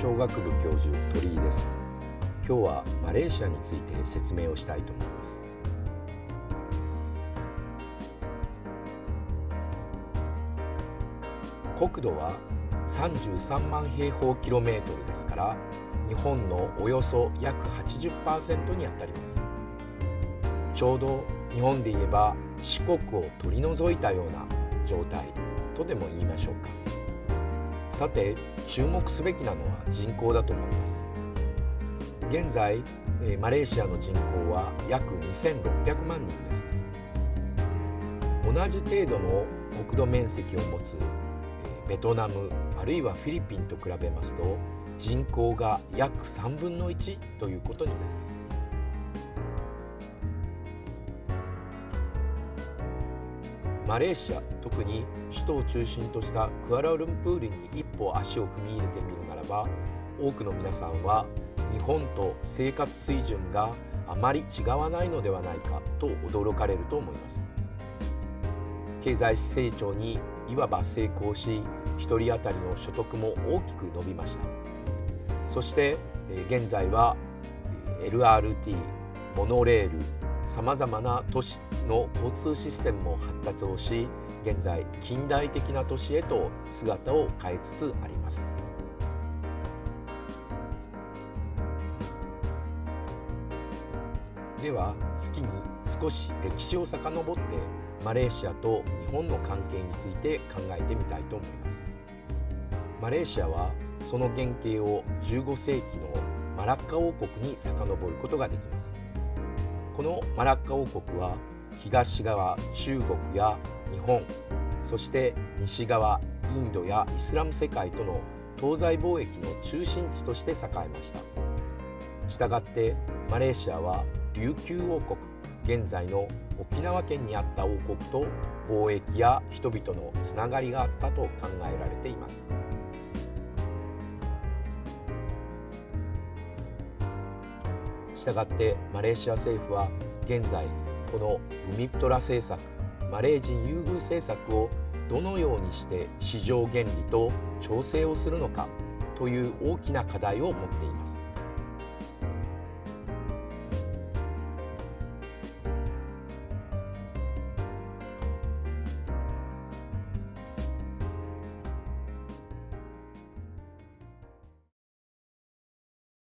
小学部教授鳥居です。今日はマレーシアについて説明をしたいと思います。国土は33万平方キロメートルですから日本のおよそ約80%にあたります。ちょうど日本で言えば四国を取り除いたような状態とでも言いましょうか。さて注目すべきなのは人口だと思います。現在マレーシアの人口は約2600万人です。同じ程度の国土面積を持つベトナムあるいはフィリピンと比べますと人口が約3分の1ということになります。マレーシア特に首都を中心としたクアラルンプールに一歩足を踏み入れてみるならば多くの皆さんは日本と生活水準があまり違わないのではないかと驚かれると思います。経済成長にいわば成功し1人当たりの所得も大きく伸びました。そして現在は LRT モノレールさまざまな都市の交通システムも発達をし現在近代的な都市へと姿を変えつつあります。では月に少し歴史を遡ってマレーシアと日本の関係について考えてみたいと思います。マレーシアはその原型を15世紀のマラッカ王国に遡ることができます。このマラッカ王国は東側中国や日本そして西側インドやイスラム世界との東西貿易の中心地として栄えました。したがってマレーシアは琉球王国現在の沖縄県にあった王国と貿易や人々のつながりがあったと考えられています。したがってマレーシア政府は現在このブミプトラ政策マレー人優遇政策をどのようにして市場原理と調整をするのかという大きな課題を持っています。